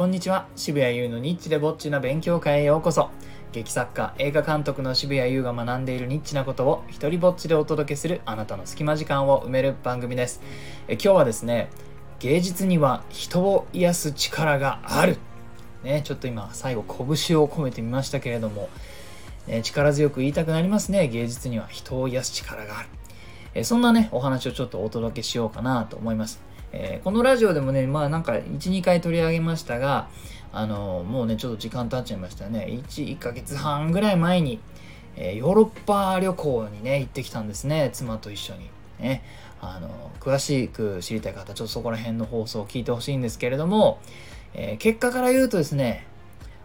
こんにちは。渋谷優のニッチでぼっちな勉強会へようこそ。劇作家映画監督の渋谷優が学んでいるニッチなことを一人ぼっちでお届けするあなたの隙間時間を埋める番組です。え今日はですね芸術には人を癒す力がある。ねちょっと今最後拳を込めてみましたけれども、ね、力強く言いたくなりますね。芸術には人を癒す力がある。えそんなねお話をちょっとお届けしようかなと思います。えー、このラジオでもね、まあなんか1、2回取り上げましたが、あのー、もうね、ちょっと時間経っちゃいましたね。1、1ヶ月半ぐらい前に、えー、ヨーロッパ旅行にね、行ってきたんですね、妻と一緒に。ね、あの詳しく知りたい方、ちょっとそこら辺の放送を聞いてほしいんですけれども、え結果から言うとですね、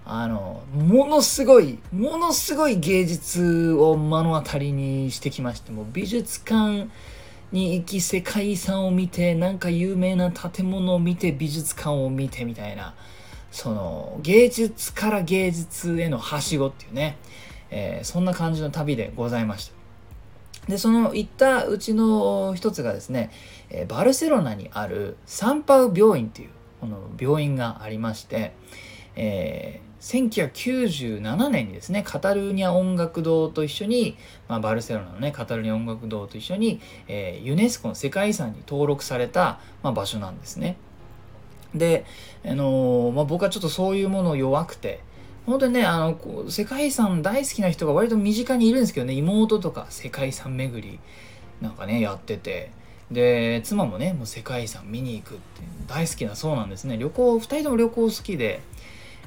あの、ものすごい、ものすごい芸術を目の当たりにしてきまして、もう美術館、に行き世界遺産を見てなんか有名な建物を見て美術館を見てみたいな。その芸術から芸術へのはしごっていうね、えー、そんな感じの旅でございました。でその行ったうちの一つがですね、え、バルセロナにあるサンパウ病院っていうこの病院がありまして、え1997年にですねカタルーニャ音楽堂と一緒に、まあ、バルセロナのねカタルーニャ音楽堂と一緒に、えー、ユネスコの世界遺産に登録された、まあ、場所なんですね。で、あのー、まあ、僕はちょっとそういうもの弱くて本当にねあの世界遺産大好きな人が割と身近にいるんですけどね妹とか世界遺産巡りなんかねやってて。で妻もねもう世界遺産見に行くって大好きなそうなんですね旅行2人とも旅行好きで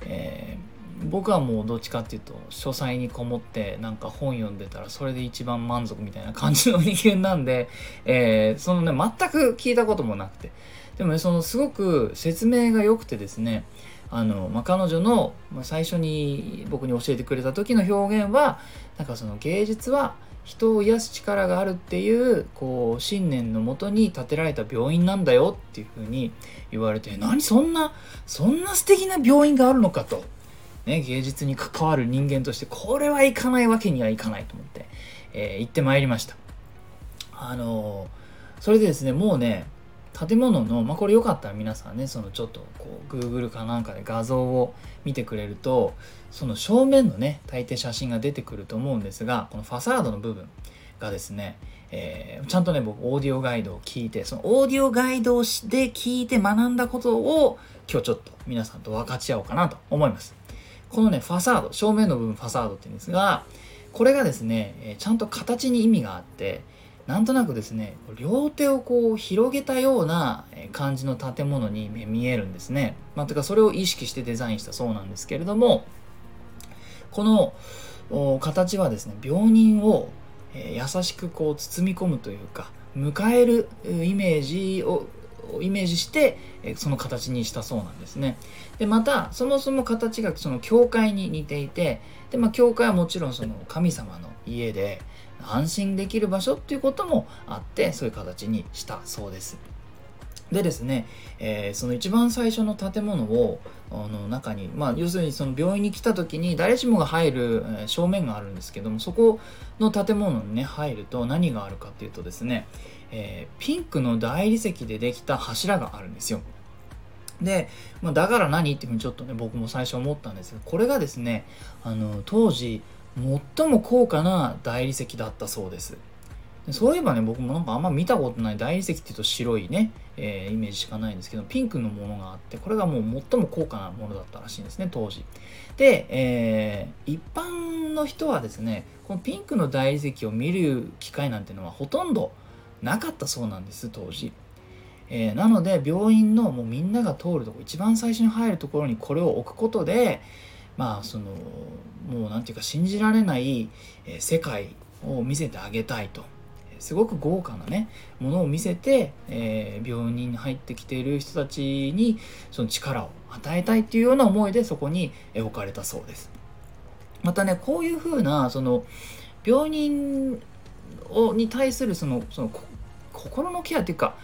えー、僕はもうどっちかっていうと書斎にこもってなんか本読んでたらそれで一番満足みたいな感じの人間なんで、えー、そのね全く聞いたこともなくて。でもねそのすごく説明が良くてですねあの、まあ、彼女の最初に僕に教えてくれた時の表現はなんかその芸術は人を癒す力があるっていうこう信念のもとに建てられた病院なんだよっていうふうに言われて何そんなそんな素敵な病院があるのかと、ね、芸術に関わる人間としてこれはいかないわけにはいかないと思って、えー、行ってまいりました。あのー、それでですねもうね建物の、まあ、これよかったら皆さんねそのちょっとこう Google かなんかで画像を見てくれるとその正面のね大抵写真が出てくると思うんですがこのファサードの部分がですね、えー、ちゃんとね僕オーディオガイドを聞いてそのオーディオガイドで聞いて学んだことを今日ちょっと皆さんと分かち合おうかなと思いますこのねファサード正面の部分ファサードって言うんですがこれがですねちゃんと形に意味があってなんとなくですね両手をこう広げたような感じの建物に見えるんですね。まあ、てかそれを意識してデザインしたそうなんですけれどもこの形はですね病人を優しくこう包み込むというか迎えるイメージをイメージしてその形にしたそうなんですね。でまたそもそも形がその教会に似ていてで、まあ、教会はもちろんその神様の家で安心できる場所っていうこともあってそういう形にしたそうです。でですね、えー、その一番最初の建物をあの中に、まあ、要するにその病院に来た時に誰しもが入る、正面があるんですけどもそこの建物にね入ると何があるかっていうとですね、えー、ピンクの大理石でできた柱があるんですよ。で、まあ、だから何っていうふうにちょっとね僕も最初思ったんですけどこれがですねあの当時最も高価な大理石だったそうですそういえばね僕もなんかあんま見たことない大理石っていうと白いね、えー、イメージしかないんですけどピンクのものがあってこれがもう最も高価なものだったらしいんですね当時。で、えー、一般の人はですねこのピンクの大理石を見る機会なんてのはほとんどなかったそうなんです当時。えー、なので病院のもうみんなが通るとこ一番最初に入るところにこれを置くことでまあそのもう何て言うか信じられない、え世界を見せてあげたいと。すごく豪華なねものを見せて、えー、病院に入ってきている人たちにその力を与えたいっていうような思いでそこに置かれたそうです。またねこういうふうなその病人をに対するそのその心のケアっていうか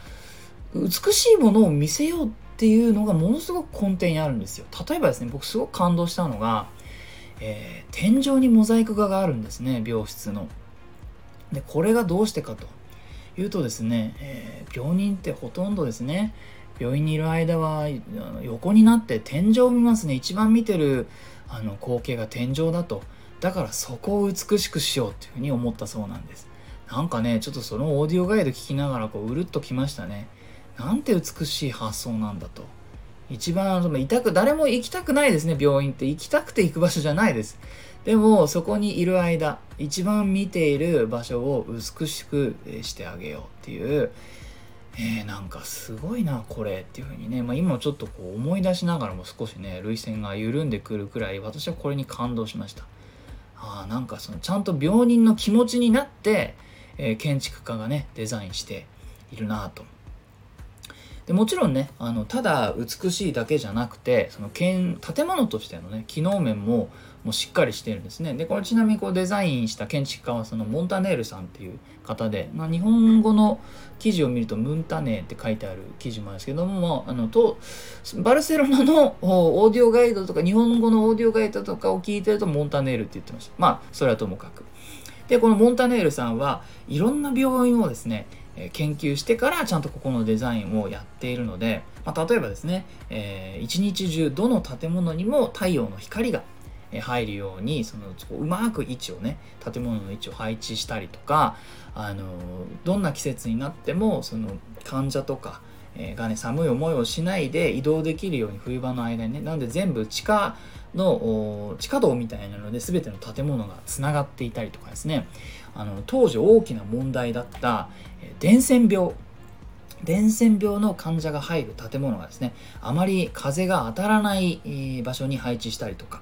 美しいものを見せようっていうのがものすごく根底にあるんですよ。例えばですね僕すごく感動したのが、えー、天井にモザイク画があるんですね病室の。でこれがどうしてかというとですね、えー、病人ってほとんどですね病院にいる間は横になって天井を見ますね。一番見てるあの光景が天井だと。だからそこを美しくしようっていうふうに思ったそうなんです。なんかねちょっとそのオーディオガイド聞きながらこううるっときましたね。なんて美しい発想なんだと。一番痛く誰も行きたくないですね病院って。行きたくて行く場所じゃないです。でもそこにいる間一番見ている場所を美しくしてあげようっていうえー、なんかすごいなこれっていう風にね、まあ、今ちょっとこう思い出しながらも少しね涙腺が緩んでくるくらい私はこれに感動しました。あなんかそのちゃんと病人の気持ちになって、えー、建築家がねデザインしているなと。でもちろんねあのただ美しいだけじゃなくてその建物としてのね機能面ももうしっかりしてるんですね。でこれちなみにこうデザインした建築家はそのモンタネールさんっていう方で、まあ、日本語の記事を見るとムンタネーって書いてある記事もあるんですけどもあのとバルセロナのオーディオガイドとか日本語のオーディオガイドとかを聞いてるとモンタネールって言ってました。まあそれはともかく。でこのモンタネールさんはいろんな病院をですね研究してからちゃんとここのデザインをやっているので、まあ、例えばですね、えー、一日中どの建物にも太陽の光が入るようにそのうまく位置をね建物の位置を配置したりとかあのどんな季節になってもその患者とかがね寒い思いをしないで移動できるように冬場の間にねなので全部地下の地下道みたいなので全ての建物がつながっていたりとかですね。あの当時大きな問題だった伝染病。伝染病の患者が入る建物がですねあまり風が当たらない場所に配置したりとか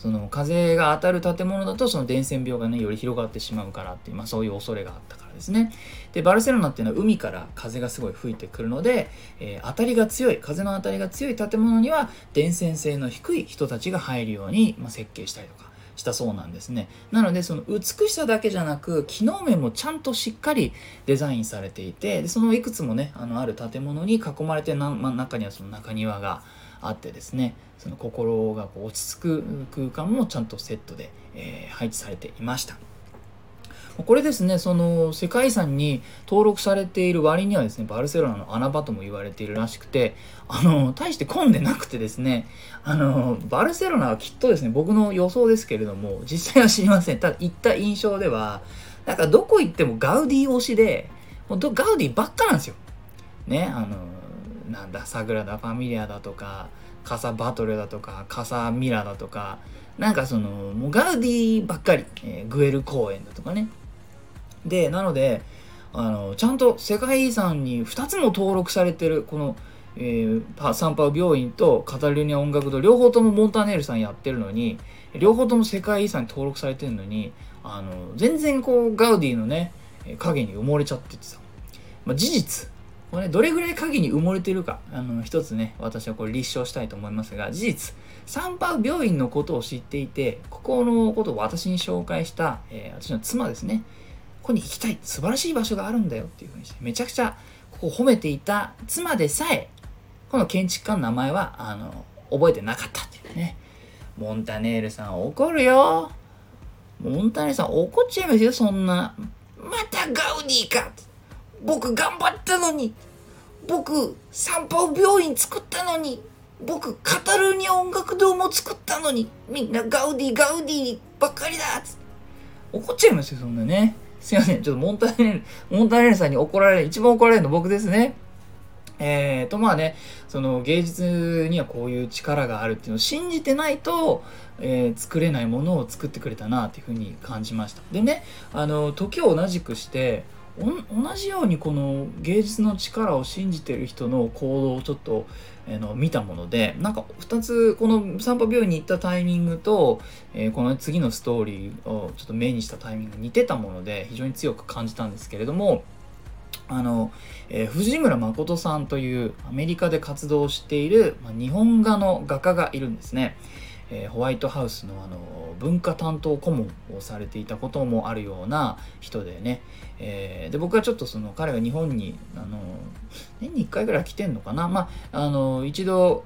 その風が当たる建物だとその伝染病がねより広がってしまうからっていう、まあ、そういう恐れがあったからですねでバルセロナっていうのは海から風がすごい吹いてくるので、えー、当たりが強い風の当たりが強い建物には伝染性の低い人たちが入るように、まあ、設計したりとかしたそうなんですね。なのでその美しさだけじゃなく機能面もちゃんとしっかりデザインされていてでそのいくつもねあのある建物に囲まれてな、まあ、中にはその中庭があってですねその心がこう落ち着く空間もちゃんとセットで、えー、配置されていました。これですね、その世界遺産に登録されている割にはですね、バルセロナの穴場とも言われているらしくて、あの、大して混んでなくてですね、あの、バルセロナはきっとですね、僕の予想ですけれども、実際は知りません。ただ行った印象では、なんかどこ行ってもガウディ推しで、もうガウディばっかなんですよ。ね、あの、なんだ、サグラダ・ファミリアだとか、カサ・バトルだとか、カサ・ミラだとか、なんかその、もうガウディばっかり、えー、グエル公園だとかね、で、なので、あの、ちゃんと世界遺産に2つも登録されてる、この、えー、サンパウ病院とカタルーニャ音楽堂、両方ともモンターネールさんやってるのに、両方とも世界遺産に登録されてるのに、あの、全然こう、ガウディのね、影に埋もれちゃっててさ、まあ、事実、これ、ね、どれぐらい影に埋もれてるか、あの、一つね、私はこれ立証したいと思いますが、事実、サンパウ病院のことを知っていて、ここのことを私に紹介した、えー、私の妻ですね、ここに行きたい素晴らしい場所があるんだよっていうふうにしてめちゃくちゃここを褒めていた妻でさえこの建築家の名前はあの覚えてなかったっていうね。モンタネールさん怒るよ。モンタネールさん怒っちゃいますよそんな。またガウディか僕頑張ったのに。僕散歩病院作ったのに僕カタルーニャ音楽堂も作ったのにみんなガウディガウディばっかりだっつって怒っちゃいますよそんなねすいません。ちょっとモンタネール、モンタネルさんに怒られる、一番怒られるの僕ですね。えーと、まあね、その芸術にはこういう力があるっていうのを信じてないと、えー、作れないものを作ってくれたなっていうふうに感じました。でね、あの、時を同じくして、同じようにこの芸術の力を信じてる人の行動をちょっと、え、の見たものでなんか2つこの散歩病院に行ったタイミングと、えー、この次のストーリーをちょっと目にしたタイミング似てたもので非常に強く感じたんですけれどもあの、えー、藤村誠さんというアメリカで活動している、まあ、日本画の画家がいるんですね。えー、ホワイトハウスのあの文化担当顧問をされていたこともあるような人でね、えー、で僕はちょっとその彼が日本にあの年に1回ぐらい来てんのかな。まああの一度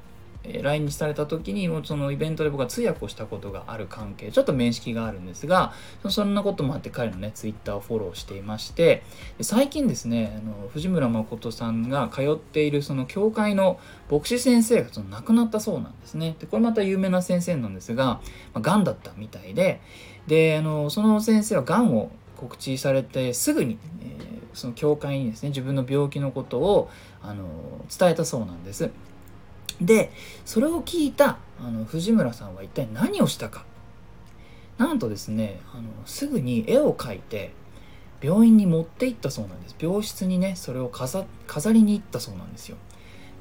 来日された時にもそのイベントで僕は通訳をしたことがある関係ちょっと面識があるんですがそんなこともあって彼のねツイッターをフォローしていまして最近ですねあの藤村誠さんが通っているその教会の牧師先生がその亡くなったそうなんですね。でこれまた有名な先生なんですが、まあ、がんだったみたいでであのその先生はがんを告知されてすぐに、えー、その教会にですね自分の病気のことをあの伝えたそうなんです。でそれを聞いたあの藤村さんは一体何をしたか。なんとですねあのすぐに絵を描いて病院に持って行ったそうなんです。病室にねそれを飾りに行ったそうなんですよ。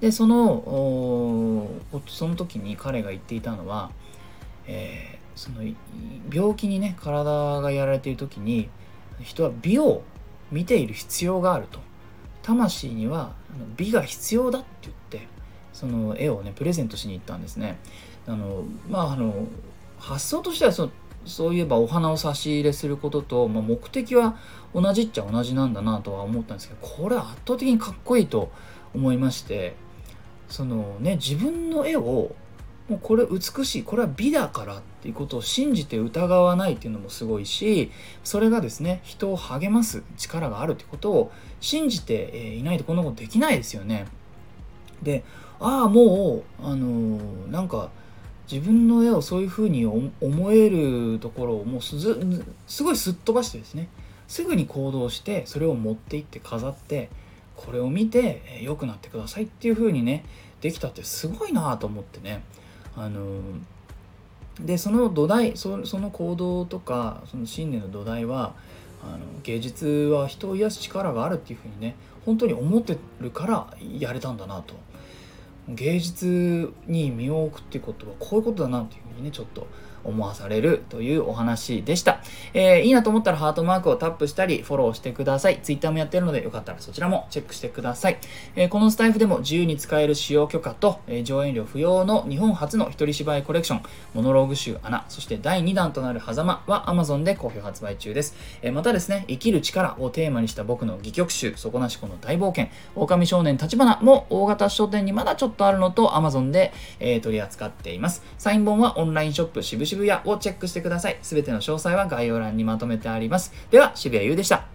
でそのその時に彼が言っていたのは、えー、その病気にね体がやられている時に人は美を見ている必要があると。魂には美が必要だって言ってその絵をねプレゼントしに行ったんですねあのまああの発想としてはそそういえばお花を差し入れすることと、まあ、目的は同じっちゃ同じなんだなとは思ったんですけどこれは圧倒的にかっこいいと思いましてそのね自分の絵をもうこれ美しいこれは美だからっていうことを信じて疑わないっていうのもすごいしそれがですね人を励ます力があるってことを信じていないとこんなことできないですよね。でああもうあのー、なんか自分の絵をそういうふうに思えるところをもうすごいすっ飛ばしてですね。すぐに行動してそれを持っていって飾ってこれを見て良くなってくださいっていうふうにねできたってすごいなと思ってね。あのでその土台そその行動とかその信念の土台はあの芸術は人を癒す力があるっていうふうにね本当に思ってるからやれたんだなと。芸術に身を置くっていうことはこういうことだなっていうふうにねちょっと思わされるというお話でした。えー、いいなと思ったらハートマークをタップしたり、フォローしてください。Twitter もやってるので、よかったらそちらもチェックしてください。えー、このスタイフでも自由に使える使用許可と、えー、上演料不要の日本初の一人芝居コレクション、モノローグ集穴、そして第2弾となる狭間は Amazon で好評発売中です。えまたですね、生きる力をテーマにした僕の戯曲集、底なしこの大冒険、狼少年立花も大型書店にまだちょっとあるのと Amazon で、え取り扱っています。サイン本はオンラインショップ渋渋谷をチェックしてください。すべての詳細は概要欄にまとめてあります。では、渋谷優でした。